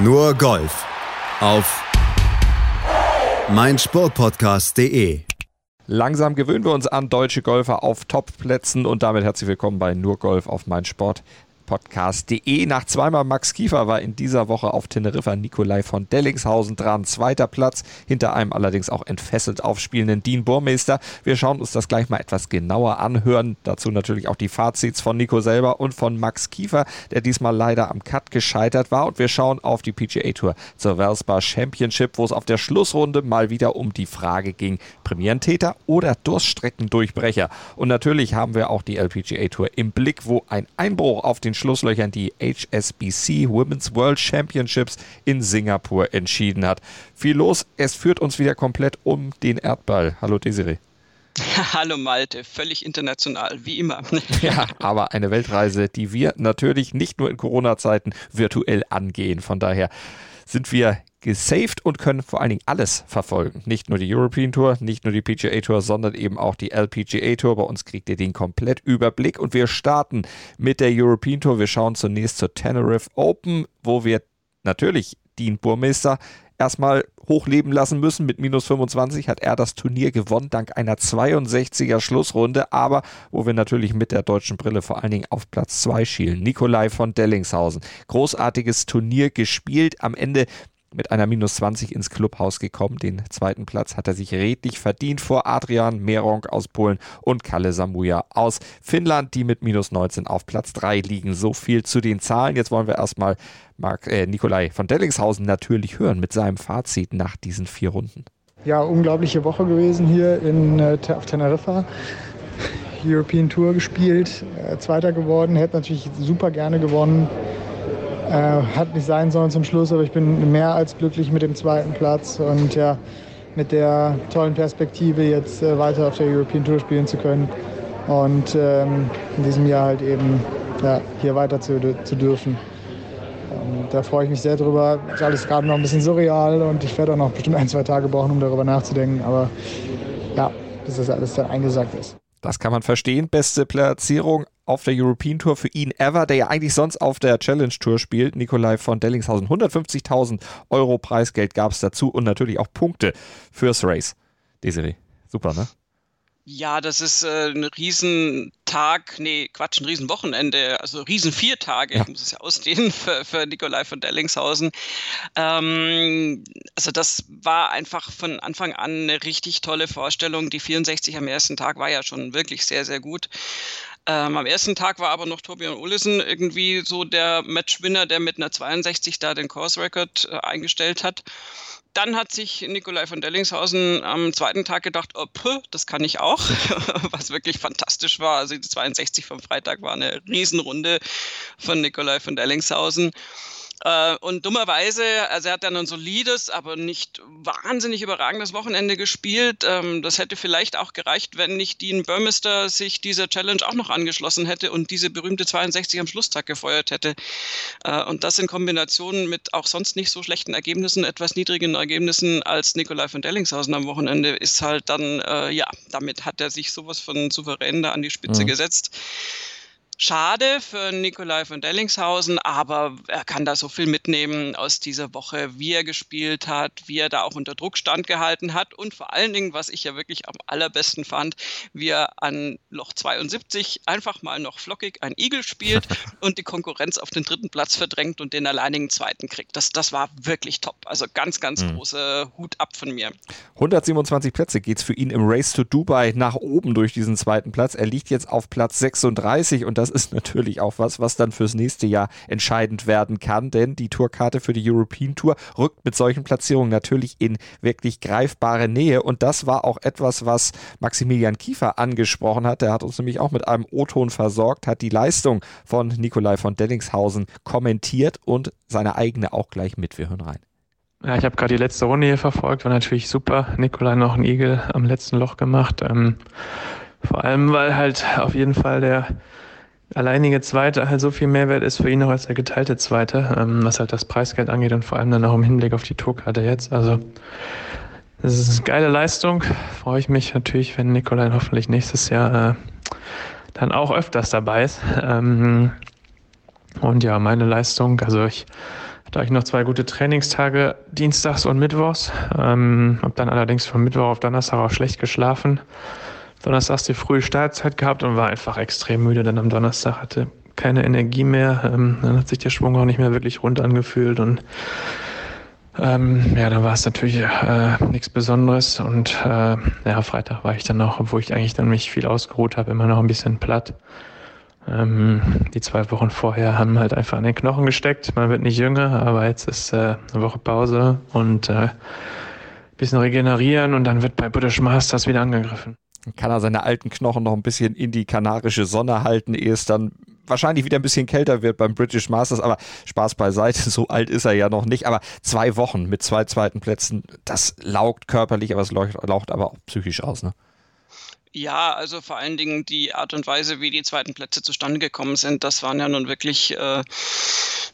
Nur Golf auf meinsportpodcast.de. Langsam gewöhnen wir uns an deutsche Golfer auf Top-Plätzen und damit herzlich willkommen bei Nur Golf auf meinsport podcast.de. Nach zweimal Max Kiefer war in dieser Woche auf Teneriffa Nikolai von Dellingshausen dran. Zweiter Platz, hinter einem allerdings auch entfesselt aufspielenden Dean Burmeister. Wir schauen uns das gleich mal etwas genauer anhören. Dazu natürlich auch die Fazits von Nico selber und von Max Kiefer, der diesmal leider am Cut gescheitert war. Und wir schauen auf die PGA Tour zur Valspar Championship, wo es auf der Schlussrunde mal wieder um die Frage ging, Premierentäter oder Durststreckendurchbrecher. Und natürlich haben wir auch die LPGA Tour im Blick, wo ein Einbruch auf den Schlusslöchern die HSBC Women's World Championships in Singapur entschieden hat. Viel los, es führt uns wieder komplett um den Erdball. Hallo Desiree. Hallo Malte, völlig international, wie immer. Ja, aber eine Weltreise, die wir natürlich nicht nur in Corona-Zeiten virtuell angehen. Von daher sind wir gesaved und können vor allen Dingen alles verfolgen. Nicht nur die European Tour, nicht nur die PGA Tour, sondern eben auch die LPGA Tour. Bei uns kriegt ihr den komplett Überblick und wir starten mit der European Tour. Wir schauen zunächst zur Tenerife Open, wo wir natürlich Dean Burmeister erstmal hochleben lassen müssen. Mit minus 25 hat er das Turnier gewonnen, dank einer 62er Schlussrunde, aber wo wir natürlich mit der deutschen Brille vor allen Dingen auf Platz 2 schielen. Nikolai von Dellingshausen. Großartiges Turnier gespielt. Am Ende mit einer Minus 20 ins Clubhaus gekommen. Den zweiten Platz hat er sich redlich verdient vor Adrian Meronk aus Polen und Kalle Samuja aus Finnland, die mit Minus 19 auf Platz 3 liegen. So viel zu den Zahlen. Jetzt wollen wir erstmal Mark, äh, Nikolai von Dellingshausen natürlich hören mit seinem Fazit nach diesen vier Runden. Ja, unglaubliche Woche gewesen hier in, äh, auf Teneriffa. European Tour gespielt, äh, Zweiter geworden, hätte natürlich super gerne gewonnen. Äh, hat nicht sein sollen zum Schluss, aber ich bin mehr als glücklich mit dem zweiten Platz und ja, mit der tollen Perspektive jetzt äh, weiter auf der European Tour spielen zu können und ähm, in diesem Jahr halt eben ja, hier weiter zu, zu dürfen. Und da freue ich mich sehr drüber. Ist alles gerade noch ein bisschen surreal und ich werde auch noch bestimmt ein, zwei Tage brauchen, um darüber nachzudenken. Aber ja, bis das alles dann eingesagt ist. Das kann man verstehen. Beste Platzierung auf der European Tour für ihn ever, der ja eigentlich sonst auf der Challenge Tour spielt. Nikolai von Dellingshausen. 150.000 Euro Preisgeld gab es dazu und natürlich auch Punkte fürs Race. Desiree, super, ne? Ja, das ist äh, ein Riesentag, nee, Quatsch, ein Riesenwochenende, also riesen vier Tage, ja. ich muss es ja ausdehnen für, für Nikolai von Dellingshausen. Ähm, also das war einfach von Anfang an eine richtig tolle Vorstellung. Die 64 am ersten Tag war ja schon wirklich sehr, sehr gut. Ähm, am ersten Tag war aber noch Torbjörn Olesen irgendwie so der Matchwinner, der mit einer 62 da den Course-Record äh, eingestellt hat. Dann hat sich Nikolai von Dellingshausen am zweiten Tag gedacht, oh, puh, das kann ich auch, was wirklich fantastisch war. Also die 62 vom Freitag war eine Riesenrunde von Nikolai von Dellingshausen. Äh, und dummerweise, also er hat dann ein solides, aber nicht wahnsinnig überragendes Wochenende gespielt. Ähm, das hätte vielleicht auch gereicht, wenn nicht Dean Burmester sich dieser Challenge auch noch angeschlossen hätte und diese berühmte 62 am Schlusstag gefeuert hätte. Äh, und das in Kombination mit auch sonst nicht so schlechten Ergebnissen, etwas niedrigen Ergebnissen als Nikolai von Dellingshausen am Wochenende, ist halt dann, äh, ja, damit hat er sich sowas von souverän da an die Spitze mhm. gesetzt. Schade für Nikolai von Dellingshausen, aber er kann da so viel mitnehmen aus dieser Woche, wie er gespielt hat, wie er da auch unter Druck standgehalten hat und vor allen Dingen, was ich ja wirklich am allerbesten fand, wie er an Loch 72 einfach mal noch flockig ein Igel spielt und die Konkurrenz auf den dritten Platz verdrängt und den alleinigen zweiten kriegt. Das, das war wirklich top. Also ganz, ganz mhm. große Hut ab von mir. 127 Plätze geht es für ihn im Race to Dubai nach oben durch diesen zweiten Platz. Er liegt jetzt auf Platz 36 und das das ist natürlich auch was, was dann fürs nächste Jahr entscheidend werden kann, denn die Tourkarte für die European Tour rückt mit solchen Platzierungen natürlich in wirklich greifbare Nähe und das war auch etwas, was Maximilian Kiefer angesprochen hat. Der hat uns nämlich auch mit einem O-Ton versorgt, hat die Leistung von Nikolai von Dellingshausen kommentiert und seine eigene auch gleich mit. Wir hören rein. Ja, ich habe gerade die letzte Runde hier verfolgt, war natürlich super. Nikolai noch einen Igel am letzten Loch gemacht. Ähm, vor allem, weil halt auf jeden Fall der alleinige Zweite halt so viel Mehrwert ist für ihn auch als der geteilte Zweite, ähm, was halt das Preisgeld angeht und vor allem dann auch im Hinblick auf die Tourkarte jetzt. Also das ist eine geile Leistung. Freue ich mich natürlich, wenn Nikolai hoffentlich nächstes Jahr äh, dann auch öfters dabei ist. Ähm, und ja, meine Leistung, also ich Da ich noch zwei gute Trainingstage, dienstags und mittwochs. Ähm, habe dann allerdings von Mittwoch auf Donnerstag auch schlecht geschlafen. Donnerstags die frühe Startzeit gehabt und war einfach extrem müde. Dann am Donnerstag hatte keine Energie mehr. Ähm, dann hat sich der Schwung auch nicht mehr wirklich rund angefühlt und ähm, ja, dann war es natürlich äh, nichts Besonderes und äh, ja, Freitag war ich dann noch, obwohl ich eigentlich dann mich viel ausgeruht habe, immer noch ein bisschen platt. Ähm, die zwei Wochen vorher haben halt einfach an den Knochen gesteckt. Man wird nicht jünger, aber jetzt ist äh, eine Woche Pause und äh, bisschen regenerieren und dann wird bei British Masters wieder angegriffen. Kann er seine alten Knochen noch ein bisschen in die kanarische Sonne halten, ehe es dann wahrscheinlich wieder ein bisschen kälter wird beim British Masters, aber Spaß beiseite, so alt ist er ja noch nicht. Aber zwei Wochen mit zwei zweiten Plätzen, das laugt körperlich, aber es laucht aber auch psychisch aus, ne? Ja, also vor allen Dingen die Art und Weise, wie die zweiten Plätze zustande gekommen sind, das waren ja nun wirklich äh,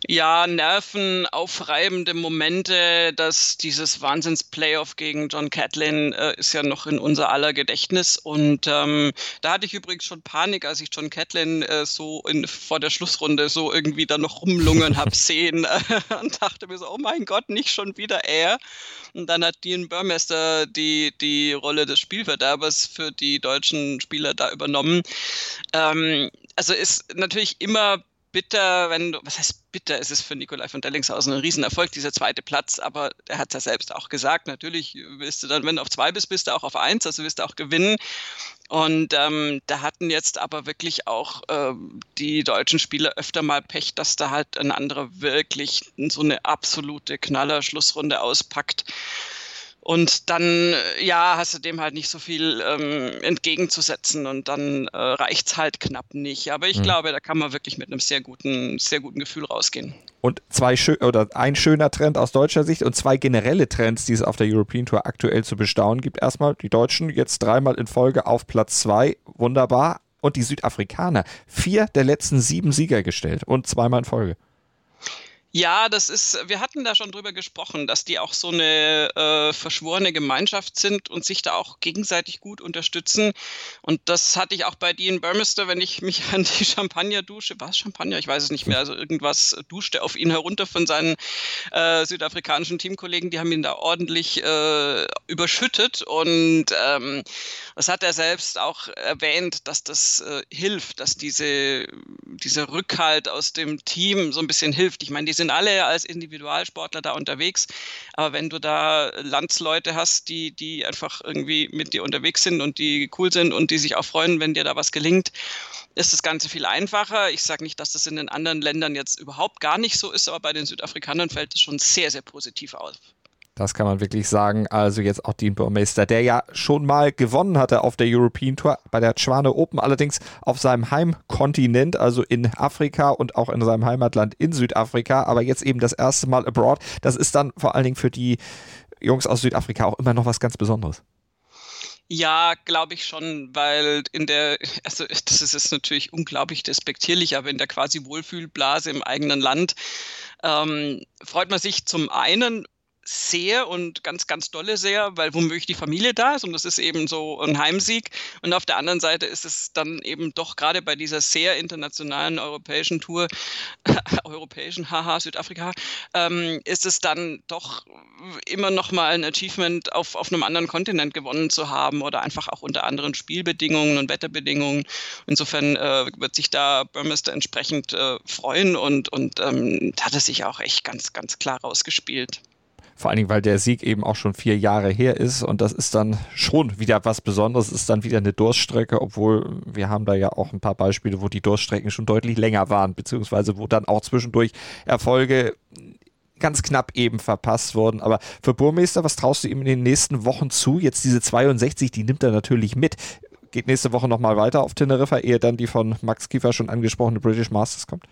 ja, nervenaufreibende Momente, dass dieses Wahnsinns-Playoff gegen John Catlin äh, ist ja noch in unser aller Gedächtnis. Und ähm, da hatte ich übrigens schon Panik, als ich John Catlin äh, so in, vor der Schlussrunde so irgendwie da noch rumlungern habe sehen äh, und dachte mir so, oh mein Gott, nicht schon wieder er. Und dann hat Dean Burmester die, die Rolle des Spielverderbers für die deutschen Spieler da übernommen. Ähm, also ist natürlich immer bitter, wenn du, was heißt bitter, ist es für Nikolai von Dellingshausen ein Riesenerfolg, dieser zweite Platz, aber er hat es ja selbst auch gesagt, natürlich willst du dann, wenn du auf zwei bist, bist du auch auf eins, also wirst du auch gewinnen. Und ähm, da hatten jetzt aber wirklich auch äh, die deutschen Spieler öfter mal Pech, dass da halt ein anderer wirklich so eine absolute Knaller-Schlussrunde auspackt. Und dann, ja, hast du dem halt nicht so viel ähm, entgegenzusetzen und dann äh, reicht es halt knapp nicht. Aber ich mhm. glaube, da kann man wirklich mit einem sehr guten, sehr guten Gefühl rausgehen. Und zwei schön oder ein schöner Trend aus deutscher Sicht und zwei generelle Trends, die es auf der European Tour aktuell zu bestaunen gibt. Erstmal die Deutschen jetzt dreimal in Folge auf Platz zwei, wunderbar. Und die Südafrikaner, vier der letzten sieben Sieger gestellt und zweimal in Folge. Ja, das ist, wir hatten da schon drüber gesprochen, dass die auch so eine äh, verschworene Gemeinschaft sind und sich da auch gegenseitig gut unterstützen. Und das hatte ich auch bei Dean Burmester, wenn ich mich an die Champagner dusche. War es Champagner? Ich weiß es nicht mehr. Also irgendwas duschte auf ihn herunter von seinen äh, südafrikanischen Teamkollegen. Die haben ihn da ordentlich äh, überschüttet. Und ähm, das hat er selbst auch erwähnt, dass das äh, hilft, dass diese, dieser Rückhalt aus dem Team so ein bisschen hilft. Ich meine, die sind sind alle als Individualsportler da unterwegs. Aber wenn du da Landsleute hast, die, die einfach irgendwie mit dir unterwegs sind und die cool sind und die sich auch freuen, wenn dir da was gelingt, ist das Ganze viel einfacher. Ich sage nicht, dass das in den anderen Ländern jetzt überhaupt gar nicht so ist, aber bei den Südafrikanern fällt es schon sehr, sehr positiv auf. Das kann man wirklich sagen. Also jetzt auch Dean Burmeister, der ja schon mal gewonnen hatte auf der European Tour bei der Schwane Open, allerdings auf seinem Heimkontinent, also in Afrika und auch in seinem Heimatland in Südafrika, aber jetzt eben das erste Mal abroad. Das ist dann vor allen Dingen für die Jungs aus Südafrika auch immer noch was ganz Besonderes. Ja, glaube ich schon, weil in der, also das ist jetzt natürlich unglaublich despektierlich, aber in der quasi Wohlfühlblase im eigenen Land ähm, freut man sich zum einen sehr und ganz, ganz dolle sehr, weil womöglich die Familie da ist und das ist eben so ein Heimsieg. Und auf der anderen Seite ist es dann eben doch gerade bei dieser sehr internationalen europäischen Tour, europäischen, haha, Südafrika, ähm, ist es dann doch immer noch mal ein Achievement, auf, auf einem anderen Kontinent gewonnen zu haben oder einfach auch unter anderen Spielbedingungen und Wetterbedingungen. Insofern äh, wird sich da Burmester entsprechend äh, freuen und, und ähm, hat es sich auch echt ganz, ganz klar rausgespielt. Vor allen Dingen, weil der Sieg eben auch schon vier Jahre her ist und das ist dann schon wieder was Besonderes, ist dann wieder eine Durststrecke, obwohl wir haben da ja auch ein paar Beispiele, wo die Durststrecken schon deutlich länger waren, beziehungsweise wo dann auch zwischendurch Erfolge ganz knapp eben verpasst wurden. Aber für Burmeister, was traust du ihm in den nächsten Wochen zu? Jetzt diese 62, die nimmt er natürlich mit. Geht nächste Woche nochmal weiter auf Teneriffa, ehe dann die von Max Kiefer schon angesprochene British Masters kommt?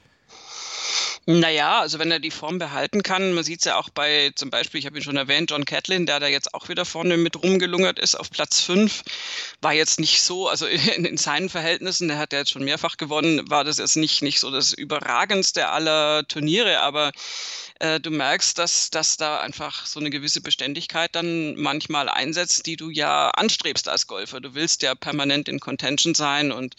Naja, also wenn er die Form behalten kann, man sieht es ja auch bei zum Beispiel, ich habe ihn schon erwähnt, John Catlin, der da jetzt auch wieder vorne mit rumgelungert ist auf Platz 5, war jetzt nicht so, also in, in, seinen Verhältnissen, der hat ja jetzt schon mehrfach gewonnen, war das jetzt nicht, nicht so das überragendste aller Turniere, aber äh, du merkst, dass, dass da einfach so eine gewisse Beständigkeit dann manchmal einsetzt, die du ja anstrebst als Golfer. Du willst ja permanent in Contention sein und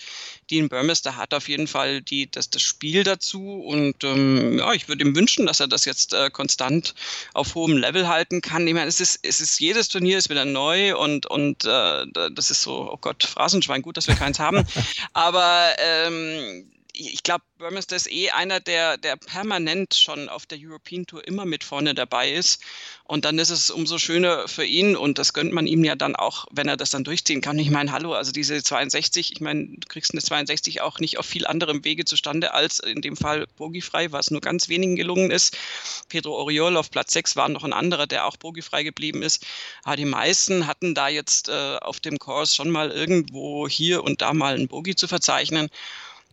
Dean Burmester hat auf jeden Fall die, das, das Spiel dazu und ähm, ja, ich würde ihm wünschen, dass er das jetzt äh, konstant auf hohem Level halten kann. Ich meine, es ist, es ist jedes Turnier ist wieder neu und, und äh, das ist so, oh Gott, Phrasenschwein, gut, dass wir keins haben. Aber ähm, ich glaube, Burmester ist eh einer, der, der permanent schon auf der European Tour immer mit vorne dabei ist. Und dann ist es umso schöner für ihn und das gönnt man ihm ja dann auch, wenn er das dann durchziehen kann. Ich meine, hallo, also diese 62, ich meine, du kriegst eine 62 auch nicht auf viel anderem Wege zustande als in dem Fall bogiefrei, was nur ganz wenigen gelungen ist. Pedro Oriol auf Platz 6 war noch ein anderer, der auch bogiefrei geblieben ist. Aber die meisten hatten da jetzt äh, auf dem Kurs schon mal irgendwo hier und da mal ein Bogie zu verzeichnen.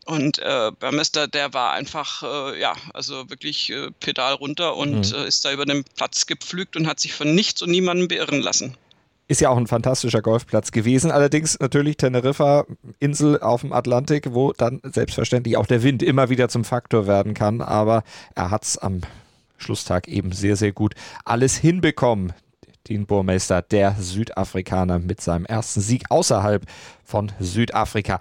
Und äh, Burmester, der war einfach, äh, ja, also wirklich äh, Pedal runter und mhm. äh, ist da über den Platz gepflügt und hat sich von nichts und niemandem beirren lassen. Ist ja auch ein fantastischer Golfplatz gewesen. Allerdings natürlich Teneriffa, Insel auf dem Atlantik, wo dann selbstverständlich auch der Wind immer wieder zum Faktor werden kann. Aber er hat es am Schlusstag eben sehr, sehr gut alles hinbekommen. Dean Burmeister, der Südafrikaner mit seinem ersten Sieg außerhalb von Südafrika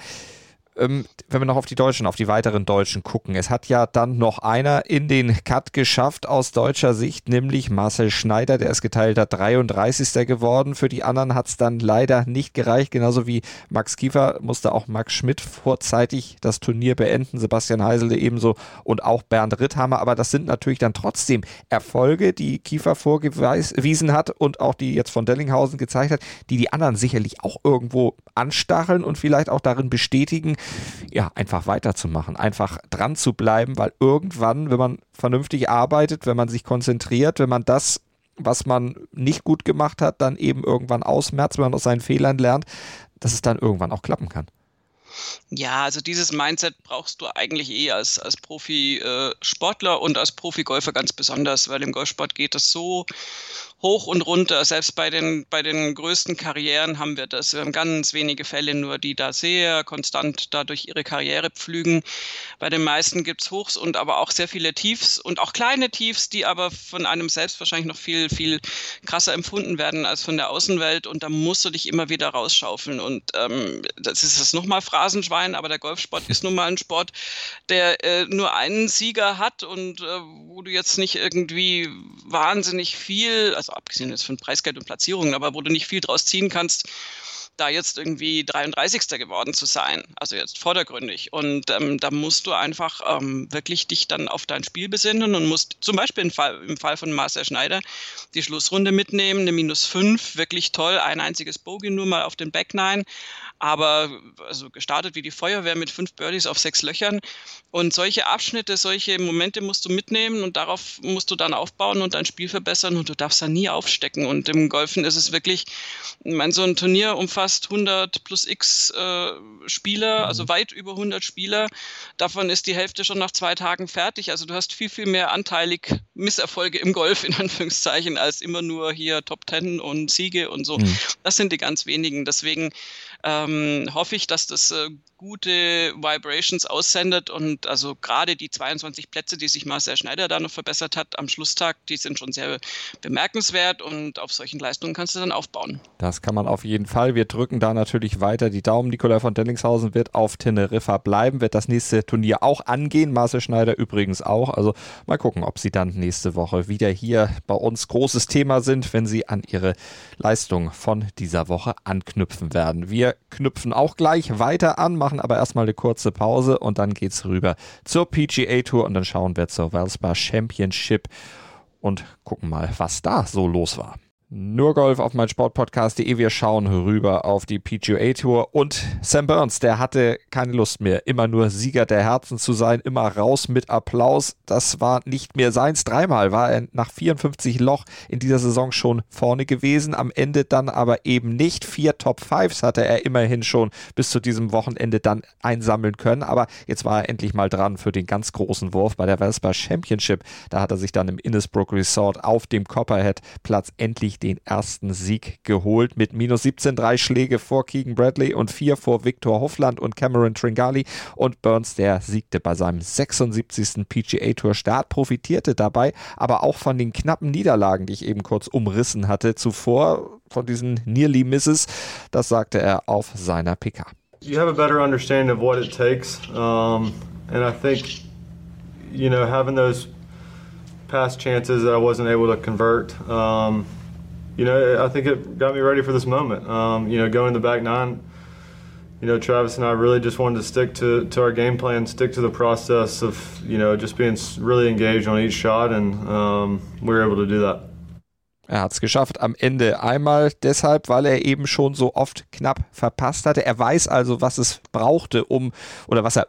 wenn wir noch auf die Deutschen, auf die weiteren Deutschen gucken. Es hat ja dann noch einer in den Cut geschafft aus deutscher Sicht, nämlich Marcel Schneider, der ist geteilter 33. geworden. Für die anderen hat es dann leider nicht gereicht, genauso wie Max Kiefer musste auch Max Schmidt vorzeitig das Turnier beenden, Sebastian Heisele ebenso und auch Bernd Ritthammer. Aber das sind natürlich dann trotzdem Erfolge, die Kiefer vorgewiesen hat und auch die jetzt von Dellinghausen gezeigt hat, die die anderen sicherlich auch irgendwo anstacheln und vielleicht auch darin bestätigen, ja, einfach weiterzumachen, einfach dran zu bleiben, weil irgendwann, wenn man vernünftig arbeitet, wenn man sich konzentriert, wenn man das was man nicht gut gemacht hat, dann eben irgendwann ausmerzt, wenn man aus seinen Fehlern lernt, dass es dann irgendwann auch klappen kann. Ja, also dieses Mindset brauchst du eigentlich eh als, als Profi-Sportler äh, und als Profi-Golfer ganz besonders, weil im Golfsport geht das so hoch und runter. Selbst bei den, bei den größten Karrieren haben wir das. Wir haben ganz wenige Fälle nur, die da sehr konstant dadurch ihre Karriere pflügen. Bei den meisten gibt es Hochs und aber auch sehr viele Tiefs und auch kleine Tiefs, die aber von einem selbst wahrscheinlich noch viel, viel krasser empfunden werden als von der Außenwelt. Und da musst du dich immer wieder rausschaufeln. Und ähm, das ist das nochmal Phrasenschwein, aber der Golfsport ist nun mal ein Sport, der äh, nur einen Sieger hat und äh, wo du jetzt nicht irgendwie wahnsinnig viel, also abgesehen jetzt von Preisgeld und Platzierungen, aber wo du nicht viel draus ziehen kannst, da jetzt irgendwie 33. geworden zu sein, also jetzt vordergründig. Und ähm, da musst du einfach ähm, wirklich dich dann auf dein Spiel besinnen und musst zum Beispiel im Fall, im Fall von Marcel Schneider die Schlussrunde mitnehmen, eine Minus 5, wirklich toll, ein einziges Bogey nur mal auf den Back 9 aber also gestartet wie die Feuerwehr mit fünf Birdies auf sechs Löchern. Und solche Abschnitte, solche Momente musst du mitnehmen und darauf musst du dann aufbauen und dein Spiel verbessern und du darfst da nie aufstecken. Und im Golfen ist es wirklich, ich meine, so ein Turnier umfasst 100 plus x äh, Spieler, also mhm. weit über 100 Spieler. Davon ist die Hälfte schon nach zwei Tagen fertig. Also du hast viel, viel mehr anteilig Misserfolge im Golf in Anführungszeichen als immer nur hier Top Ten und Siege und so. Mhm. Das sind die ganz wenigen. Deswegen ähm, hoffe ich, dass das äh, gute Vibrations aussendet und also gerade die 22 Plätze, die sich Marcel Schneider da noch verbessert hat am Schlusstag, die sind schon sehr bemerkenswert und auf solchen Leistungen kannst du dann aufbauen. Das kann man auf jeden Fall. Wir drücken da natürlich weiter die Daumen. Nikolai von Dellingshausen wird auf Teneriffa bleiben, wird das nächste Turnier auch angehen. Marcel Schneider übrigens auch. Also mal gucken, ob sie dann nächste Woche wieder hier bei uns großes Thema sind, wenn sie an ihre Leistung von dieser Woche anknüpfen werden. Wir knüpfen auch gleich weiter an, machen aber erstmal eine kurze Pause und dann geht's rüber zur PGA Tour und dann schauen wir zur Valspar Championship und gucken mal, was da so los war. Nur Golf auf mein Sportpodcast.de. Wir schauen rüber auf die PGA Tour und Sam Burns, der hatte keine Lust mehr, immer nur Sieger der Herzen zu sein, immer raus mit Applaus. Das war nicht mehr seins. Dreimal war er nach 54 Loch in dieser Saison schon vorne gewesen, am Ende dann aber eben nicht. Vier Top Fives hatte er immerhin schon bis zu diesem Wochenende dann einsammeln können, aber jetzt war er endlich mal dran für den ganz großen Wurf bei der Vespa Championship. Da hat er sich dann im Innisbrook Resort auf dem Copperhead Platz endlich den ersten Sieg geholt mit minus 17 drei Schläge vor Keegan Bradley und vier vor Victor Hoffland und Cameron Tringali und Burns, der siegte bei seinem 76. PGA Tour Start, profitierte dabei aber auch von den knappen Niederlagen, die ich eben kurz umrissen hatte zuvor, von diesen Nearly Misses, das sagte er auf seiner PK. You have a better understanding of what it takes, um, and I think, you know, having those past chances that I wasn't able to convert, um, you know, I think it got me ready for this moment. Um, you know, going the back nine you know, Travis and I really just wanted to stick to, to our game plan, stick to the process of, you know, just being really engaged on each shot, and um, we were able to do that. Er hat es geschafft am Ende einmal deshalb, weil er eben schon so oft knapp verpasst hatte. Er weiß also, was es brauchte, um oder was er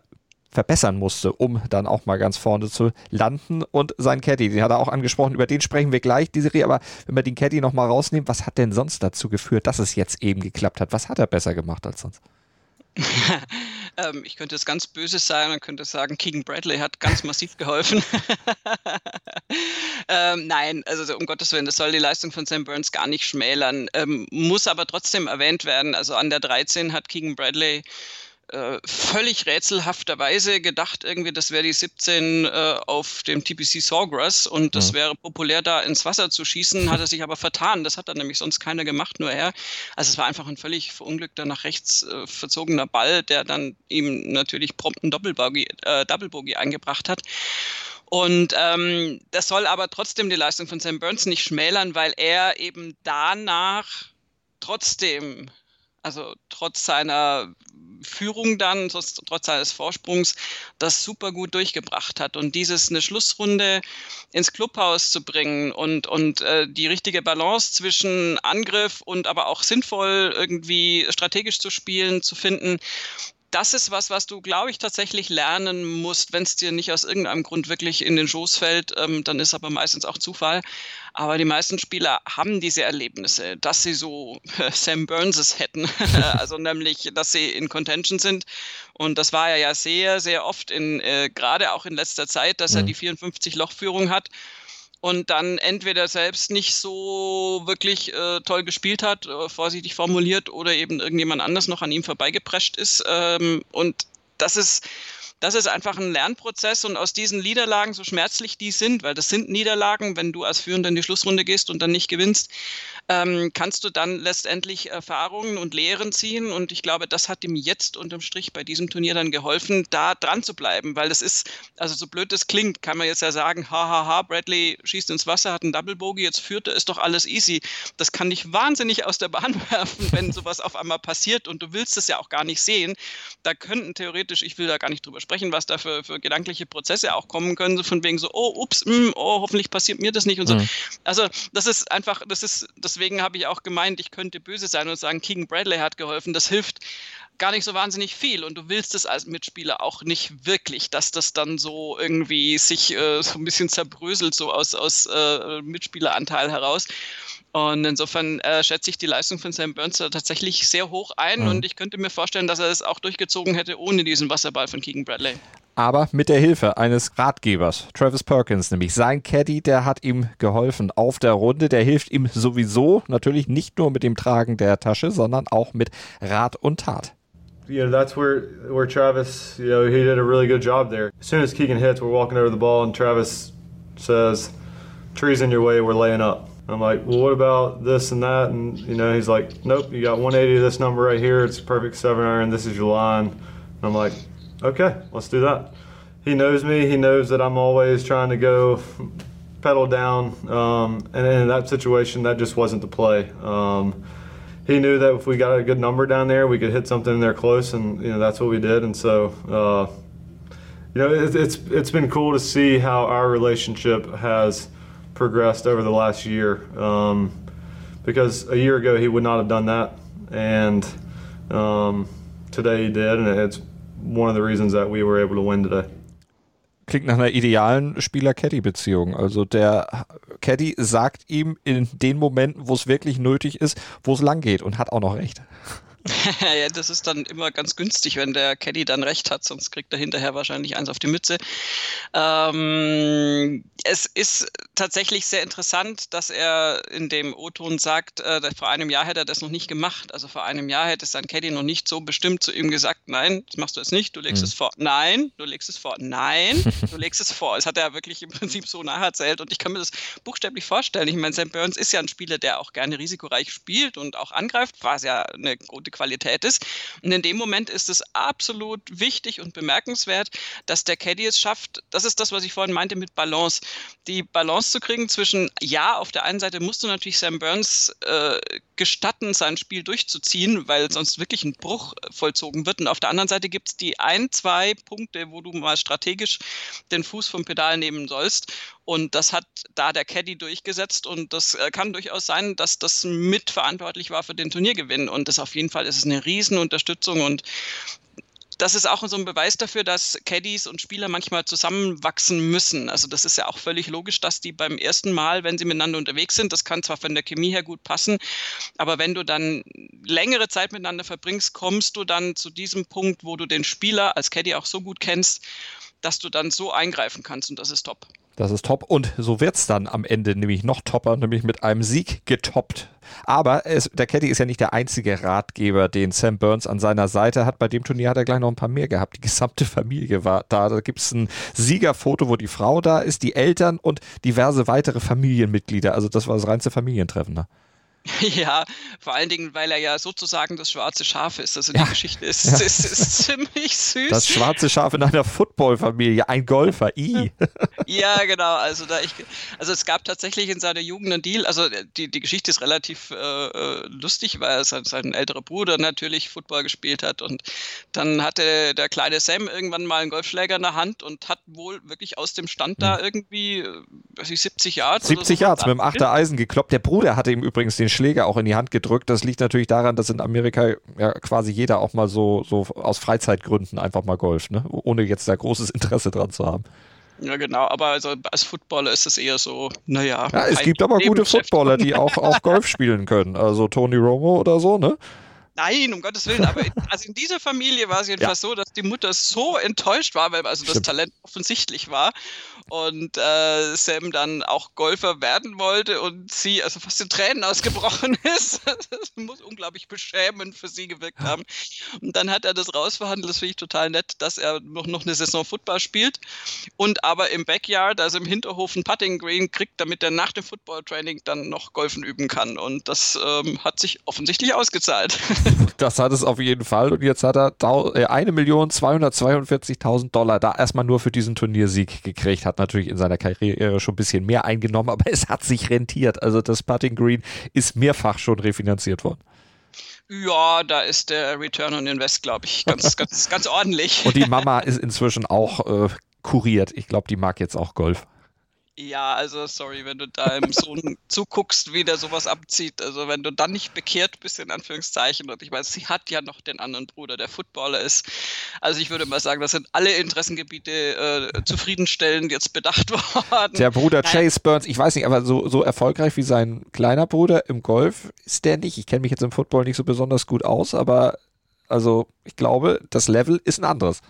verbessern musste, um dann auch mal ganz vorne zu landen. Und sein Caddy, den hat er auch angesprochen, über den sprechen wir gleich, die Serie. Aber wenn wir den Caddy nochmal rausnehmen, was hat denn sonst dazu geführt, dass es jetzt eben geklappt hat? Was hat er besser gemacht als sonst? ähm, ich könnte jetzt ganz böse sein und könnte sagen, King Bradley hat ganz massiv geholfen. ähm, nein, also um Gottes Willen, das soll die Leistung von Sam Burns gar nicht schmälern. Ähm, muss aber trotzdem erwähnt werden. Also an der 13 hat King Bradley äh, völlig rätselhafterweise gedacht, irgendwie, das wäre die 17 äh, auf dem TPC Sawgrass und das ja. wäre populär, da ins Wasser zu schießen, hat er sich aber vertan. Das hat dann nämlich sonst keiner gemacht, nur er. Also es war einfach ein völlig verunglückter, nach rechts äh, verzogener Ball, der dann ihm natürlich prompt einen Doppelbogey, äh, Double Bogey eingebracht hat. Und ähm, das soll aber trotzdem die Leistung von Sam Burns nicht schmälern, weil er eben danach trotzdem also trotz seiner Führung dann, trotz seines Vorsprungs, das super gut durchgebracht hat. Und dieses eine Schlussrunde ins Clubhaus zu bringen und, und äh, die richtige Balance zwischen Angriff und aber auch sinnvoll irgendwie strategisch zu spielen, zu finden, das ist was, was du, glaube ich, tatsächlich lernen musst, wenn es dir nicht aus irgendeinem Grund wirklich in den Schoß fällt, ähm, dann ist aber meistens auch Zufall. Aber die meisten Spieler haben diese Erlebnisse, dass sie so äh, Sam Burnses hätten, also nämlich, dass sie in Contention sind. Und das war er ja sehr, sehr oft in, äh, gerade auch in letzter Zeit, dass mhm. er die 54 Lochführung hat und dann entweder selbst nicht so wirklich äh, toll gespielt hat, äh, vorsichtig formuliert, oder eben irgendjemand anders noch an ihm vorbeigeprescht ist. Ähm, und das ist das ist einfach ein Lernprozess und aus diesen Niederlagen, so schmerzlich die sind, weil das sind Niederlagen, wenn du als Führender in die Schlussrunde gehst und dann nicht gewinnst, ähm, kannst du dann letztendlich Erfahrungen und Lehren ziehen und ich glaube, das hat ihm jetzt unterm Strich bei diesem Turnier dann geholfen, da dran zu bleiben, weil das ist, also so blöd das klingt, kann man jetzt ja sagen, hahaha, Bradley schießt ins Wasser, hat einen Double Bogey, jetzt führt er, ist doch alles easy. Das kann dich wahnsinnig aus der Bahn werfen, wenn sowas auf einmal passiert und du willst es ja auch gar nicht sehen. Da könnten theoretisch, ich will da gar nicht drüber sprechen, was da für, für gedankliche Prozesse auch kommen können, so von wegen so, oh, ups, mh, mm, oh, hoffentlich passiert mir das nicht und so. Mhm. Also das ist einfach, das ist, deswegen habe ich auch gemeint, ich könnte böse sein und sagen, King Bradley hat geholfen. Das hilft gar nicht so wahnsinnig viel und du willst es als Mitspieler auch nicht wirklich, dass das dann so irgendwie sich äh, so ein bisschen zerbröselt, so aus, aus äh, Mitspieleranteil heraus. Und insofern äh, schätze ich die Leistung von Sam Burns tatsächlich sehr hoch ein mhm. und ich könnte mir vorstellen, dass er es auch durchgezogen hätte ohne diesen Wasserball von Keegan Bradley. Aber mit der Hilfe eines Ratgebers, Travis Perkins nämlich. Sein Caddy, der hat ihm geholfen auf der Runde. Der hilft ihm sowieso natürlich nicht nur mit dem Tragen der Tasche, sondern auch mit Rat und Tat. you know that's where where Travis you know he did a really good job there. As soon as Keegan hits, we're walking over the ball and Travis says, "Trees in your way, we're laying up." I'm like, well, what about this and that? And you know, he's like, nope, you got 180 of this number right here. It's perfect seven iron. This is your line. And I'm like, okay, let's do that. He knows me. He knows that I'm always trying to go pedal down. Um, and in that situation, that just wasn't the play. Um, he knew that if we got a good number down there, we could hit something in there close, and you know that's what we did. And so, uh, you know, it, it's it's been cool to see how our relationship has progressed over the last year. Um, because a year ago he would not have done that, and um, today he did, and it's one of the reasons that we were able to win today. Klingt nach einer idealen Spieler-Caddy-Beziehung. Also der Caddy sagt ihm in den Momenten, wo es wirklich nötig ist, wo es lang geht und hat auch noch recht. ja, das ist dann immer ganz günstig, wenn der Caddy dann recht hat, sonst kriegt er hinterher wahrscheinlich eins auf die Mütze. Ähm, es ist tatsächlich sehr interessant, dass er in dem O-Ton sagt, äh, vor einem Jahr hätte er das noch nicht gemacht. Also vor einem Jahr hätte sein Caddy noch nicht so bestimmt zu ihm gesagt, nein, das machst du jetzt nicht, du legst mhm. es vor. Nein, du legst es vor. Nein, du legst es vor. Das hat er wirklich im Prinzip so nacherzählt und ich kann mir das buchstäblich vorstellen. Ich meine, Sam Burns ist ja ein Spieler, der auch gerne risikoreich spielt und auch angreift, was ja eine gute Qualität ist. Und in dem Moment ist es absolut wichtig und bemerkenswert, dass der Caddy es schafft. Das ist das, was ich vorhin meinte mit Balance. Die Balance zu kriegen zwischen, ja, auf der einen Seite musst du natürlich Sam Burns äh, gestatten, sein Spiel durchzuziehen, weil sonst wirklich ein Bruch vollzogen wird. Und auf der anderen Seite gibt es die ein, zwei Punkte, wo du mal strategisch den Fuß vom Pedal nehmen sollst. Und das hat da der Caddy durchgesetzt und das äh, kann durchaus sein, dass das mitverantwortlich war für den Turniergewinn. Und das auf jeden Fall ist es eine Riesenunterstützung und das ist auch so ein Beweis dafür, dass Caddies und Spieler manchmal zusammenwachsen müssen. Also das ist ja auch völlig logisch, dass die beim ersten Mal, wenn sie miteinander unterwegs sind, das kann zwar von der Chemie her gut passen, aber wenn du dann längere Zeit miteinander verbringst, kommst du dann zu diesem Punkt, wo du den Spieler als Caddy auch so gut kennst, dass du dann so eingreifen kannst und das ist top. Das ist top. Und so wird es dann am Ende nämlich noch topper, nämlich mit einem Sieg getoppt. Aber es, der Caddy ist ja nicht der einzige Ratgeber, den Sam Burns an seiner Seite hat. Bei dem Turnier hat er gleich noch ein paar mehr gehabt. Die gesamte Familie war da. Da gibt es ein Siegerfoto, wo die Frau da ist, die Eltern und diverse weitere Familienmitglieder. Also das war das reinste Familientreffen. Ne? Ja, vor allen Dingen, weil er ja sozusagen das schwarze Schaf ist. Also die ja. Geschichte ist, ja. ist, ist, ziemlich süß. Das schwarze Schaf in einer Footballfamilie, ein Golfer, i. Ja, genau. Also da ich, also es gab tatsächlich in seiner Jugend einen Deal. Also die, die Geschichte ist relativ äh, äh lustig, weil sein, sein älterer Bruder natürlich Football gespielt hat und dann hatte der kleine Sam irgendwann mal einen Golfschläger in der Hand und hat wohl wirklich aus dem Stand hm. da irgendwie, äh, weiß ich, 70 Yards. 70 so Yards mit dem achter Eisen gekloppt. Der Bruder hatte ihm übrigens den Schläger auch in die Hand gedrückt. Das liegt natürlich daran, dass in Amerika ja quasi jeder auch mal so, so aus Freizeitgründen einfach mal golft, ne? ohne jetzt da großes Interesse dran zu haben. Ja, genau, aber also als Footballer ist es eher so, naja. Ja, es gibt aber gute Footballer, die auch, auch Golf spielen können. Also Tony Romo oder so, ne? Nein, um Gottes Willen, aber in, also in dieser Familie war es jedenfalls ja. so, dass die Mutter so enttäuscht war, weil also das Talent offensichtlich war und äh, Sam dann auch Golfer werden wollte und sie also fast in Tränen ausgebrochen ist. das muss unglaublich beschämend für sie gewirkt haben. Und dann hat er das rausverhandelt, das finde ich total nett, dass er noch, noch eine Saison Football spielt und aber im Backyard, also im Hinterhof ein Putting Green kriegt, damit er nach dem Football Training dann noch Golfen üben kann. Und das ähm, hat sich offensichtlich ausgezahlt. das hat es auf jeden Fall und jetzt hat er 1.242.000 äh, Dollar da erstmal nur für diesen Turniersieg gekriegt, hat natürlich in seiner Karriere schon ein bisschen mehr eingenommen, aber es hat sich rentiert. Also das Putting Green ist mehrfach schon refinanziert worden. Ja, da ist der Return on Invest, glaube ich, ganz, ganz, ganz ordentlich. Und die Mama ist inzwischen auch äh, kuriert. Ich glaube, die mag jetzt auch Golf. Ja, also sorry, wenn du deinem Sohn zuguckst, wie der sowas abzieht. Also wenn du dann nicht bekehrt bist, in Anführungszeichen. Und ich meine, sie hat ja noch den anderen Bruder, der Footballer ist. Also ich würde mal sagen, das sind alle Interessengebiete äh, zufriedenstellend jetzt bedacht worden. Der Bruder Nein. Chase Burns, ich weiß nicht, aber so, so erfolgreich wie sein kleiner Bruder im Golf ist der nicht. Ich kenne mich jetzt im Football nicht so besonders gut aus, aber also ich glaube, das Level ist ein anderes.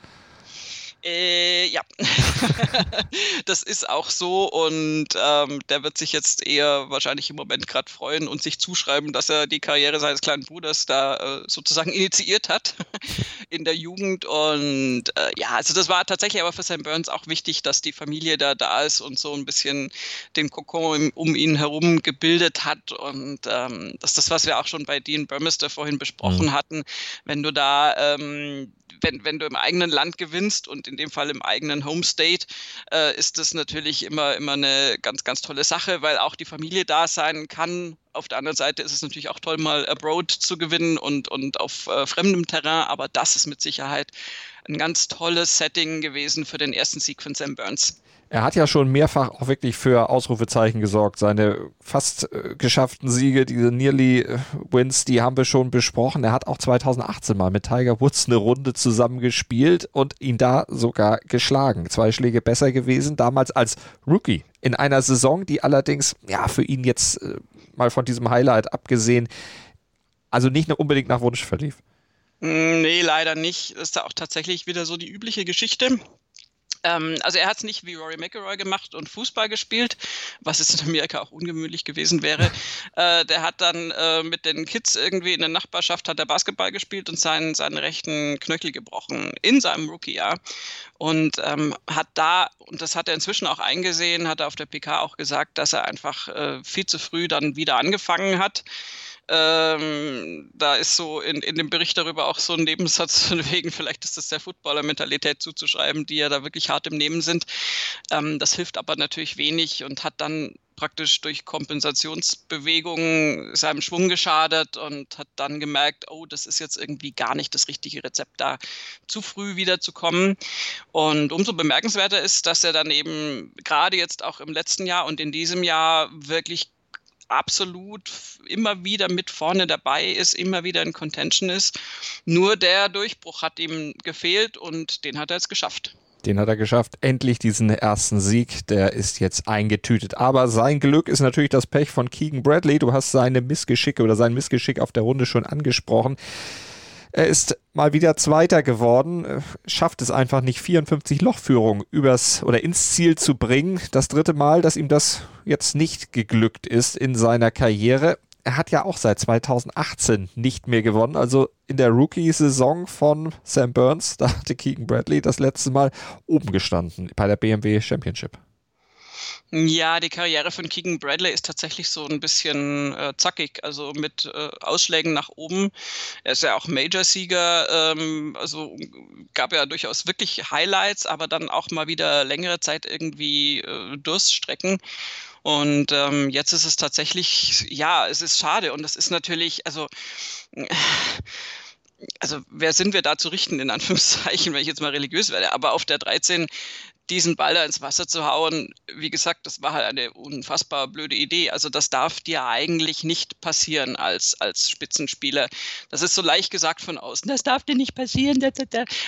Äh, ja, das ist auch so und ähm, der wird sich jetzt eher wahrscheinlich im Moment gerade freuen und sich zuschreiben, dass er die Karriere seines kleinen Bruders da äh, sozusagen initiiert hat in der Jugend und äh, ja, also das war tatsächlich aber für Sam Burns auch wichtig, dass die Familie da da ist und so ein bisschen den Kokon um ihn herum gebildet hat und ähm, das ist das, was wir auch schon bei Dean Burmester vorhin besprochen mhm. hatten, wenn du da ähm, wenn, wenn du im eigenen Land gewinnst und in dem Fall im eigenen Home State, äh, ist das natürlich immer, immer eine ganz, ganz tolle Sache, weil auch die Familie da sein kann. Auf der anderen Seite ist es natürlich auch toll, mal abroad zu gewinnen und, und auf äh, fremdem Terrain, aber das ist mit Sicherheit ein ganz tolles Setting gewesen für den ersten Sieg von Sam Burns. Er hat ja schon mehrfach auch wirklich für Ausrufezeichen gesorgt. Seine fast äh, geschafften Siege, diese Nearly äh, Wins, die haben wir schon besprochen. Er hat auch 2018 mal mit Tiger Woods eine Runde zusammengespielt und ihn da sogar geschlagen. Zwei Schläge besser gewesen, damals als Rookie. In einer Saison, die allerdings, ja, für ihn jetzt äh, mal von diesem Highlight abgesehen, also nicht unbedingt nach Wunsch verlief. Mm, nee, leider nicht. Das ist da auch tatsächlich wieder so die übliche Geschichte Ähm, also er hat es nicht wie Rory McIlroy gemacht und Fußball gespielt, was es in Amerika auch ungewöhnlich gewesen wäre. äh, der hat dann äh, mit den Kids irgendwie in der Nachbarschaft hat er Basketball gespielt und seinen, seinen rechten Knöchel gebrochen in seinem Rookie-Jahr und ähm, hat da, und das hat er inzwischen auch eingesehen, hat er auf der PK auch gesagt, dass er einfach äh, viel zu früh dann wieder angefangen hat. Ähm, da ist so in, in dem Bericht darüber auch so ein Nebensatz von wegen, vielleicht ist das der Footballer-Mentalität zuzuschreiben, die ja da wirklich hart im Nehmen sind. Ähm, das hilft aber natürlich wenig und hat dann praktisch durch Kompensationsbewegungen seinem Schwung geschadet und hat dann gemerkt, oh, das ist jetzt irgendwie gar nicht das richtige Rezept, da zu früh wiederzukommen. Und umso bemerkenswerter ist, dass er dann eben gerade jetzt auch im letzten Jahr und in diesem Jahr wirklich absolut immer wieder mit vorne dabei ist, immer wieder in Contention ist. Nur der Durchbruch hat ihm gefehlt und den hat er jetzt geschafft. Den hat er geschafft. Endlich diesen ersten Sieg. Der ist jetzt eingetütet. Aber sein Glück ist natürlich das Pech von Keegan Bradley. Du hast seine Missgeschicke oder sein Missgeschick auf der Runde schon angesprochen. Er ist mal wieder Zweiter geworden, äh, schafft es einfach nicht, 54 Lochführung übers oder ins Ziel zu bringen. Das dritte Mal, dass ihm das jetzt nicht geglückt ist in seiner Karriere. Er hat ja auch seit 2018 nicht mehr gewonnen. Also in der Rookie-Saison von Sam Burns, da hatte Keegan Bradley das letzte Mal oben gestanden bei der BMW Championship. Ja, die Karriere von Keegan Bradley ist tatsächlich so ein bisschen äh, zackig, also mit äh, Ausschlägen nach oben. Er ist ja auch Major-Sieger, ähm, also gab ja durchaus wirklich Highlights, aber dann auch mal wieder längere Zeit irgendwie äh, Durststrecken. Und ähm, jetzt ist es tatsächlich, ja, es ist schade und das ist natürlich, also also wer sind wir da zu richten, in Anführungszeichen, wenn ich jetzt mal religiös werde, aber auf der 13 diesen Ball da ins Wasser zu hauen, wie gesagt, das war halt eine unfassbar blöde Idee. Also das darf dir eigentlich nicht passieren als, als Spitzenspieler. Das ist so leicht gesagt von außen. Das darf dir nicht passieren.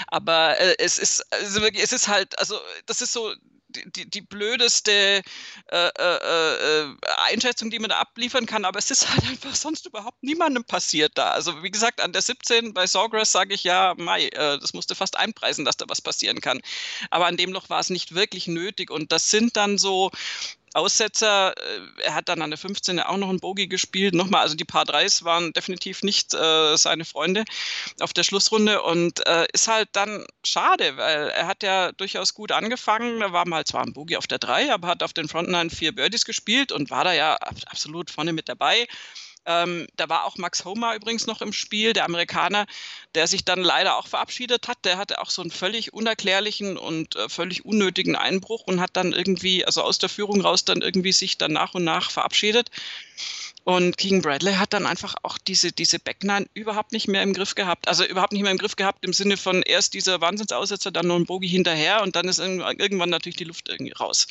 Aber äh, es ist also es ist halt, also das ist so die, die blödeste äh, äh, äh, Einschätzung, die man da abliefern kann, aber es ist halt einfach sonst überhaupt niemandem passiert da. Also wie gesagt, an der 17 bei Sawgrass sage ich ja, Mai, äh, das musste fast einpreisen, dass da was passieren kann. Aber an dem Loch war es nicht wirklich nötig und das sind dann so Aussetzer. Äh, er hat dann an der 15 auch noch ein Bogie gespielt. Nochmal, also die Paar 3s waren definitiv nicht äh, seine Freunde auf der Schlussrunde und äh, ist halt dann schade, weil er hat ja durchaus gut angefangen. Da war mal zwar ein Bogie auf der 3, aber hat auf den Frontline vier Birdies gespielt und war da ja absolut vorne mit dabei. Ähm, da war auch Max Homer übrigens noch im Spiel, der Amerikaner, der sich dann leider auch verabschiedet hat. Der hatte auch so einen völlig unerklärlichen und äh, völlig unnötigen Einbruch und hat dann irgendwie, also aus der Führung raus, dann irgendwie sich dann nach und nach verabschiedet. Und King Bradley hat dann einfach auch diese, diese Backnine überhaupt nicht mehr im Griff gehabt. Also überhaupt nicht mehr im Griff gehabt im Sinne von erst dieser Wahnsinnsaussetzer, dann noch ein Bogie hinterher und dann ist irgendwann natürlich die Luft irgendwie raus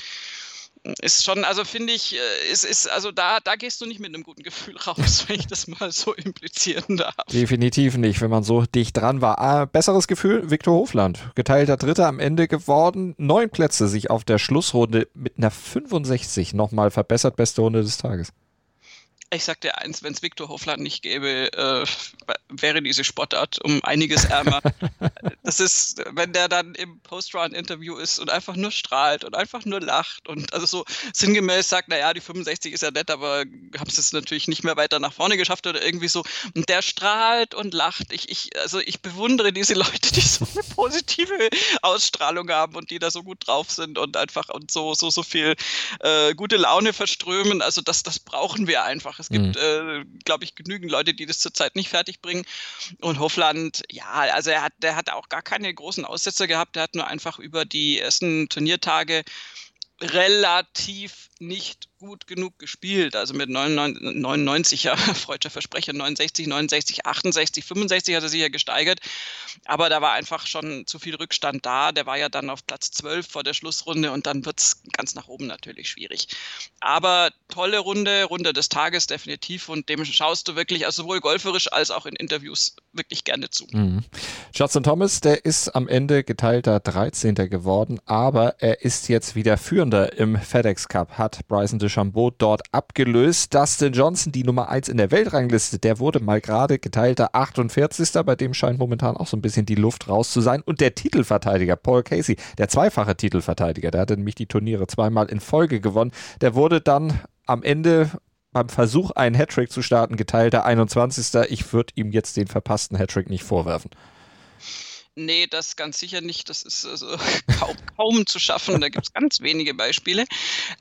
ist schon, also finde ich, äh, ist, also da, da gehst du nicht mit einem guten Gefühl raus, wenn ich das mal so implizieren darf. Definitiv nicht, wenn man so dicht dran war. Ah, besseres Gefühl, Viktor Hofland, geteilter Dritter am Ende geworden. Neun Plätze sich auf der Schlussrunde mit einer 65 nochmal verbessert, beste Runde des Tages ich sag dir eins, wenn es Viktor Hofland nicht gäbe, äh, wäre diese Sportart um einiges ärmer. das ist, wenn der dann im Post-Run-Interview ist und einfach nur strahlt und einfach nur lacht und also so sinngemäß sagt, naja, die 65 ist ja nett, aber haben es natürlich nicht mehr weiter nach vorne geschafft oder irgendwie so. Und der strahlt und lacht. Ich, ich, also ich bewundere diese Leute, die so eine positive Ausstrahlung haben und die da so gut drauf sind und einfach und so, so, so viel äh, gute Laune verströmen. Also das, das brauchen wir einfach. Es gibt, mhm. äh, glaube ich, genügend Leute, die das zurzeit nicht fertig bringen. Und Hofland, ja, also er hat, der hat auch gar keine großen Aussetzer gehabt. Der hat nur einfach über die ersten Turniertage relativ nicht gut genug gespielt. Also mit 99, 99 ja, freudscher Versprecher, 69, 69, 68, 65 hat er sich ja gesteigert. Aber da war einfach schon zu viel Rückstand da. Der war ja dann auf Platz 12 vor der Schlussrunde und dann wird es ganz nach oben natürlich schwierig. Aber tolle Runde, Runde des Tages definitiv und dem schaust du wirklich, also sowohl golferisch als auch in Interviews wirklich gerne zu. Mhm. Justin Thomas, der ist am Ende geteilter 13. geworden, aber er ist jetzt wieder Führender im FedEx Cup, hat hat Bryson DeChambeau dort abgelöst. Dustin Johnson, die Nummer 1 in der Weltrangliste, der wurde mal gerade geteilter 48. Bei dem scheint momentan auch so ein bisschen die Luft raus zu sein. Und der Titelverteidiger Paul Casey, der zweifache Titelverteidiger, der hatte nämlich die Turniere zweimal in Folge gewonnen, der wurde dann am Ende beim Versuch, einen Hattrick zu starten, geteilter 21. Ich würde ihm jetzt den verpassten Hattrick nicht vorwerfen. Nee, das ganz sicher nicht. Das ist also kaum, kaum zu schaffen. Da gibt es ganz wenige Beispiele.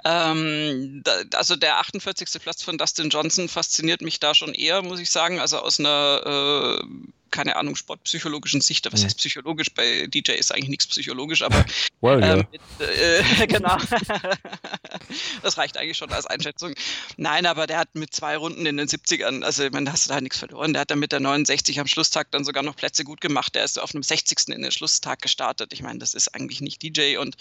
Ähm, da, also der 48. Platz von Dustin Johnson fasziniert mich da schon eher, muss ich sagen. Also aus einer äh, keine Ahnung, sportpsychologischen Sicht, was heißt psychologisch? Bei DJ ist eigentlich nichts psychologisch, aber well, yeah. ähm, mit, äh, genau. das reicht eigentlich schon als Einschätzung. Nein, aber der hat mit zwei Runden in den 70ern, also man hast du da nichts verloren. Der hat dann mit der 69 am Schlusstag dann sogar noch Plätze gut gemacht. Der ist auf einem 60. in den Schlusstag gestartet. Ich meine, das ist eigentlich nicht DJ und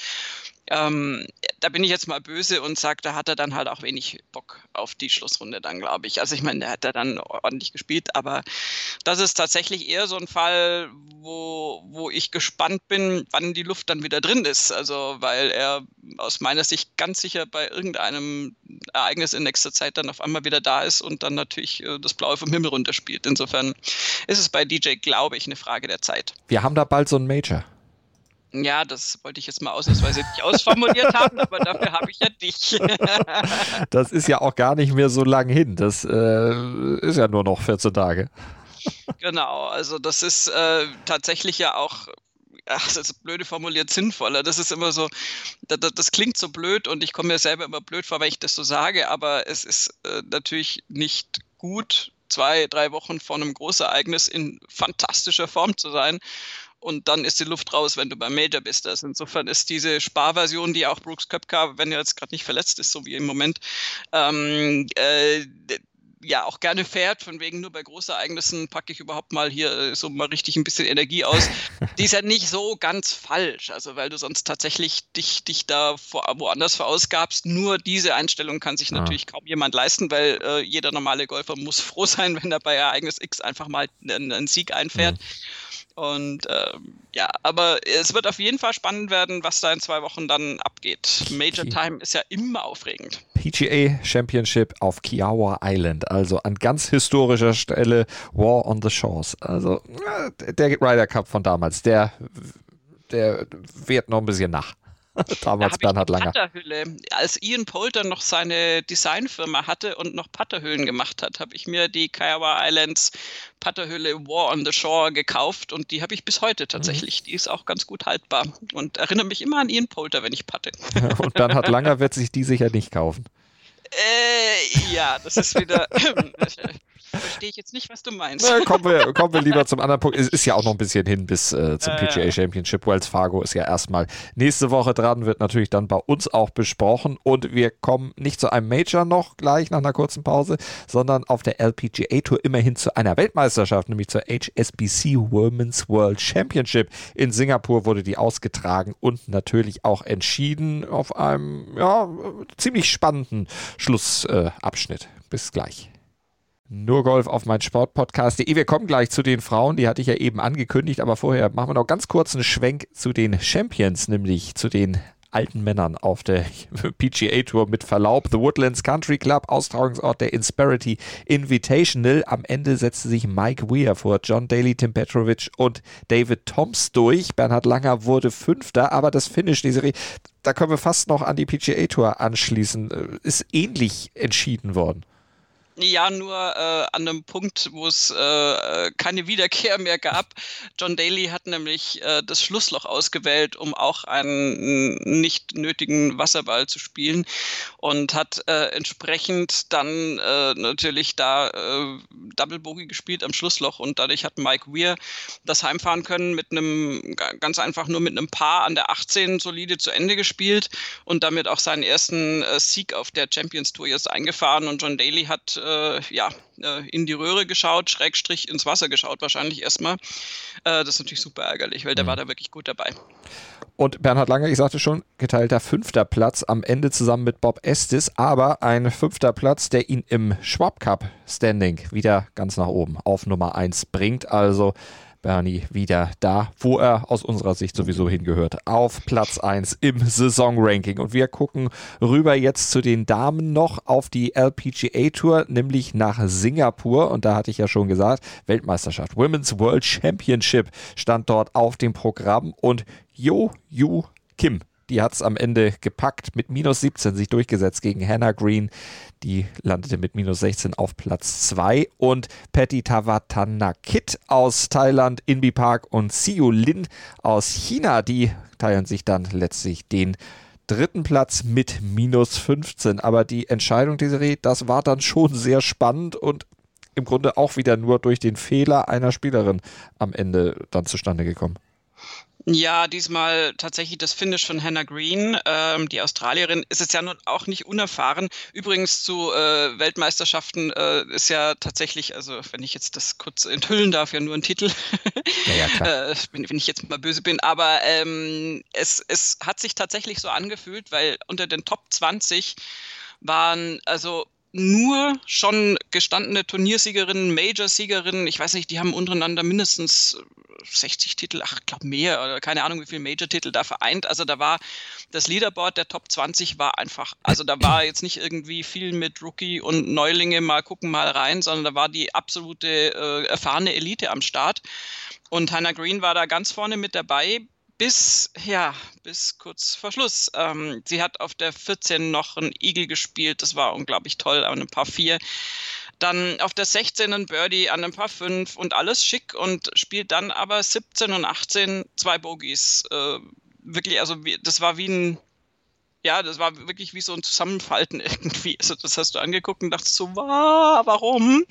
ähm, da bin ich jetzt mal böse und sage, da hat er dann halt auch wenig Bock auf die Schlussrunde dann, glaube ich. Also ich meine, der hat da dann ordentlich gespielt, aber das ist tatsächlich eher so ein Fall, wo, wo ich gespannt bin, wann die Luft dann wieder drin ist. Also weil er aus meiner Sicht ganz sicher bei irgendeinem Ereignis in nächster Zeit dann auf einmal wieder da ist und dann natürlich äh, das Blaue vom Himmel runterspielt. Insofern ist es bei DJ, glaube ich, eine Frage der Zeit. Wir haben da bald so ein Major. Ja, das wollte ich jetzt mal ausnahmsweise nicht ausformuliert haben, aber dafür habe ich ja dich. das ist ja auch gar nicht mehr so lang hin. Das äh, ist ja nur noch 14 Tage. Genau, also das ist äh, tatsächlich ja auch ach, das ist blöde formuliert, sinnvoller. Das ist immer so, das, das, klingt so blöd und ich komme mir selber immer blöd vor, wenn ich das so sage, aber es ist äh, natürlich nicht gut, zwei, drei Wochen vor einem Großereignis in fantastischer Form zu sein und dann ist die Luft raus, wenn du beim Major bist. Also insofern ist diese Sparversion, die auch Brooks Köpka, wenn er jetzt gerade nicht verletzt ist, so wie im Moment, ähm, äh, ja auch gerne fährt, von wegen nur bei Großereignissen packe ich überhaupt mal hier äh, so mal richtig ein bisschen Energie aus. Die ist ja nicht so ganz falsch, also weil du sonst tatsächlich dich, dich da woanders verausgabst. Nur diese Einstellung kann sich natürlich kaum jemand leisten, weil äh, jeder normale Golfer muss froh sein, wenn er bei Ereignis X einfach mal einen, einen Sieg einfährt. Ja. Und ähm, ja, aber es wird auf jeden Fall spannend werden, was da in zwei Wochen dann abgeht. Major Time ist ja immer aufregend. PGA Championship auf Kiawa Island, also an ganz historischer Stelle War on the Shores. Also äh, der Ryder Cup von damals, der, der wird noch ein bisschen nach. Damals da Bernhard Langer. Patterhülle. Als Ian Poulter noch seine Designfirma hatte und noch Patterhüllen gemacht hat, habe ich mir die Kiowa Islands Patterhülle War on the Shore gekauft und die habe ich bis heute tatsächlich. Mhm. Die ist auch ganz gut haltbar und erinnere mich immer an Ian Poulter, wenn ich patte. und Bernhard Langer wird sich die sicher nicht kaufen. Äh, ja, das ist wieder. Verstehe ich jetzt nicht, was du meinst. Na, kommen, wir, kommen wir lieber zum anderen Punkt. Es ist ja auch noch ein bisschen hin bis äh, zum äh, PGA Championship. Wells Fargo ist ja erstmal nächste Woche dran, wird natürlich dann bei uns auch besprochen. Und wir kommen nicht zu einem Major noch gleich nach einer kurzen Pause, sondern auf der LPGA Tour immerhin zu einer Weltmeisterschaft, nämlich zur HSBC Women's World Championship. In Singapur wurde die ausgetragen und natürlich auch entschieden auf einem ja, ziemlich spannenden Schlussabschnitt. Äh, Bis gleich. Nur Golf auf mein Sportpodcast.de. Wir kommen gleich zu den Frauen, die hatte ich ja eben angekündigt, aber vorher machen wir noch ganz kurz einen Schwenk zu den Champions, nämlich zu den alten Männern auf der PGA Tour mit Verlaub. The Woodlands Country Club, Austragungsort der Insperity Invitational. Am Ende setzte sich Mike Weir vor John Daly, Tim Petrovic und David Toms durch. Bernhard Langer wurde Fünfter, aber das Finish, die Serie, da können wir fast noch an die PGA Tour anschließen, äh, ist ähnlich entschieden worden. Ja, nur äh, an einem Punkt, wo es äh, keine Wiederkehr mehr gab. John Daly hat nämlich äh, das Schlussloch ausgewählt, um auch einen nicht nötigen Wasserball zu spielen und hat äh, entsprechend dann äh, natürlich da äh, Double Bogey gespielt am Schlussloch und dadurch hat Mike Weir das heimfahren können mit einem ganz einfach nur mit einem Paar an der 18 solide zu Ende gespielt und damit auch seinen ersten Sieg auf der Champions Tour jetzt eingefahren und John Daly hat äh, ja, äh, in die Röhre geschaut, Schrägstrich ins Wasser geschaut wahrscheinlich erstmal. Äh, das ist natürlich super ärgerlich, weil der mhm. war da wirklich gut dabei. Und Bernhard Langer, ich sagte schon, geteilter fünfter Platz am Ende zusammen mit Bob Estes, aber ein fünfter Platz, der ihn im Schwab Cup Standing wieder ganz nach oben auf Nummer 1 bringt. Also Bernie wieder da, wo er aus unserer Sicht sowieso hingehört. Auf Platz 1 im Saisonranking. Und wir gucken rüber jetzt zu den Damen noch auf die LPGA Tour, nämlich nach Singapur. Und da hatte ich ja schon gesagt, Weltmeisterschaft, Women's World Championship stand dort auf dem Programm. Und Jo Yu Kim die hat es am Ende gepackt, mit minus 17 sich durchgesetzt gegen Hannah Green. Die landete mit minus 16 auf Platz 2. Und Patty Tawatanakit aus Thailand, Inbi Park und Siu Lin aus China, die teilen sich dann letztlich den dritten Platz mit minus 15. Aber die Entscheidung, Desiree, das war dann schon sehr spannend und im Grunde auch wieder nur durch den Fehler einer Spielerin am Ende dann zustande gekommen. Ja, diesmal tatsächlich das Finish von Hannah Green. Ähm, die Australierin ist jetzt ja nun auch nicht unerfahren. Übrigens zu äh, Weltmeisterschaften äh, ist ja tatsächlich, also wenn ich jetzt das kurz enthüllen darf, ja nur ein Titel. Ja, ja, klar. äh, wenn, wenn, ich jetzt mal böse bin. Aber ähm, es, es hat sich tatsächlich so angefühlt, weil unter den Top 20 waren also nur schon gestandene Turniersiegerinnen, Major-Siegerinnen, ich weiß nicht, die haben untereinander mindestens 60 Titel, ach, ich glaube mehr, oder keine Ahnung, wie viele Major-Titel da vereint. Also da war das Leaderboard der Top 20 war einfach, also da war jetzt nicht irgendwie viel mit Rookie und Neulinge mal gucken mal rein, sondern da war die absolute äh, erfahrene Elite am Start. Und Hannah Green war da ganz vorne mit dabei, bis, ja, bis kurz vor Schluss. Ähm, sie hat auf der 14 noch ein Eagle gespielt, das war unglaublich toll, an ein paar vier. Dann auf der 16 ein Birdie an ein paar fünf und alles schick und spielt dann aber 17 und 18 zwei Bogies. Äh, wirklich, also wie, das war wie ein ja, das war wirklich wie so ein Zusammenfalten irgendwie. Also das hast du angeguckt und dachtest so, wow, warum?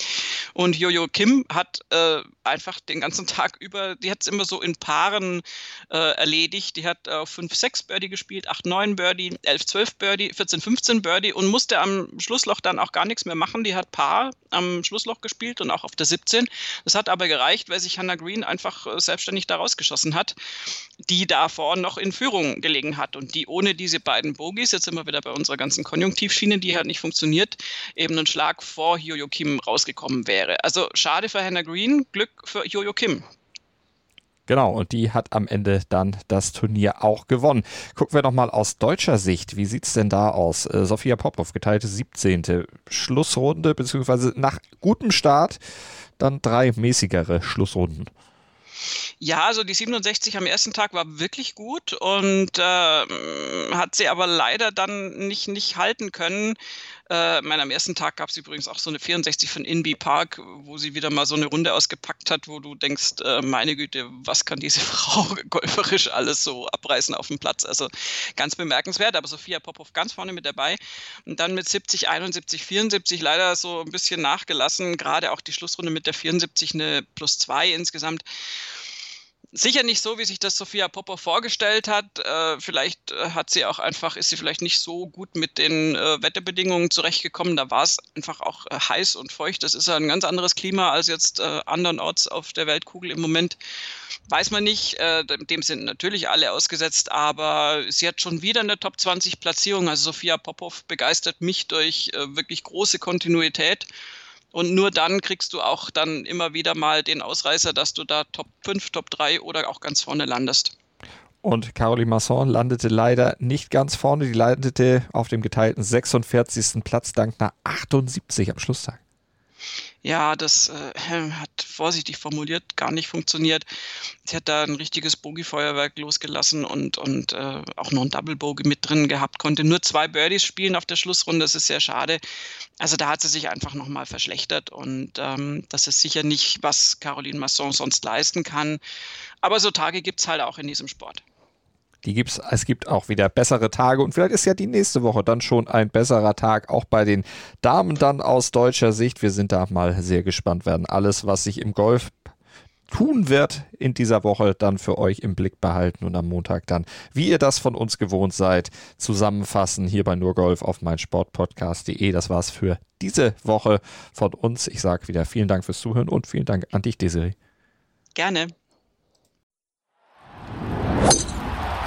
Und Jojo Kim hat äh, einfach den ganzen Tag über, die hat es immer so in Paaren äh, erledigt. Die hat äh, 5, 6 Birdie gespielt, 8, 9 Birdie, 11, 12 Birdie, 14, 15 Birdie und musste am Schlussloch dann auch gar nichts mehr machen. Die hat Paar am Schlussloch gespielt und auch auf der 17. Das hat aber gereicht, weil sich Hannah Green einfach äh, selbstständig da rausgeschossen hat, die davor noch in Führung gelegen hat und die ohne diese beiden Bogies, jetzt wir wieder bei unserer ganzen Konjunktivschiene, die hat nicht funktioniert, eben einen Schlag vor Jojo Kim rausgekommen wäre. Also schade für Hannah Green, Glück für Jojo Kim. Genau, und die hat am Ende dann das Turnier auch gewonnen. Gucken wir nochmal aus deutscher Sicht. Wie sieht es denn da aus? Äh, Sophia Popov, geteilte 17. Schlussrunde, beziehungsweise nach gutem Start dann drei mäßigere Schlussrunden. Ja, also die 67 am ersten Tag war wirklich gut und äh, hat sie aber leider dann nicht, nicht halten können. Äh, mein, am ersten Tag gab es übrigens auch so eine 64 von Inby Park, wo sie wieder mal so eine Runde ausgepackt hat, wo du denkst, äh, meine Güte, was kann diese Frau golferisch alles so abreißen auf dem Platz? Also ganz bemerkenswert, aber Sophia Popov ganz vorne mit dabei. Und dann mit 70, 71, 74 leider so ein bisschen nachgelassen. Gerade auch die Schlussrunde mit der 74 eine plus zwei insgesamt sicher nicht so, wie sich das Sophia Popper vorgestellt hat. Äh, vielleicht äh, hat sie auch einfach, ist sie vielleicht nicht so gut mit den äh, Wetterbedingungen zurechtgekommen. Da war es einfach auch äh, heiß und feucht. Das ist ein ganz anderes Klima als jetzt äh, andernorts auf der Weltkugel im Moment. Weiß man nicht. Äh, dem sind natürlich alle ausgesetzt, aber sie hat schon wieder eine Top 20 Platzierung. Also Sophia Popov begeistert mich durch wirklich große Kontinuität. Und nur dann kriegst du auch dann immer wieder mal den Ausreißer, dass du da Top 5, Top 3 oder auch ganz vorne landest. Und Caroline Masson landete leider nicht ganz vorne. Die landete auf dem geteilten 46. Platz dank einer 78 am Schlusstag ja, das äh, hat vorsichtig formuliert gar nicht funktioniert. Sie hat da ein richtiges Bogey-Feuerwerk losgelassen und, und äh, auch noch ein Double Bogey mit drin gehabt, konnte nur zwei Birdies spielen auf der Schlussrunde. Das ist sehr schade. Also da hat sie sich einfach nochmal verschlechtert und ähm, das ist sicher nicht, was Caroline Masson sonst leisten kann. Aber so Tage gibt es halt auch in diesem Sport. Die gibt's, es gibt auch wieder bessere Tage und vielleicht ist ja die nächste Woche dann schon ein besserer Tag, auch bei den Damen dann aus deutscher Sicht. Wir sind da mal sehr gespannt, werden alles, was sich im Golf tun wird in dieser Woche, dann für euch im Blick behalten und am Montag dann, wie ihr das von uns gewohnt seid, zusammenfassen hier bei Nurgolf auf meinsportpodcast.de. Das war's für diese Woche von uns. Ich sage wieder vielen Dank fürs Zuhören und vielen Dank an dich, Desiree. Gerne.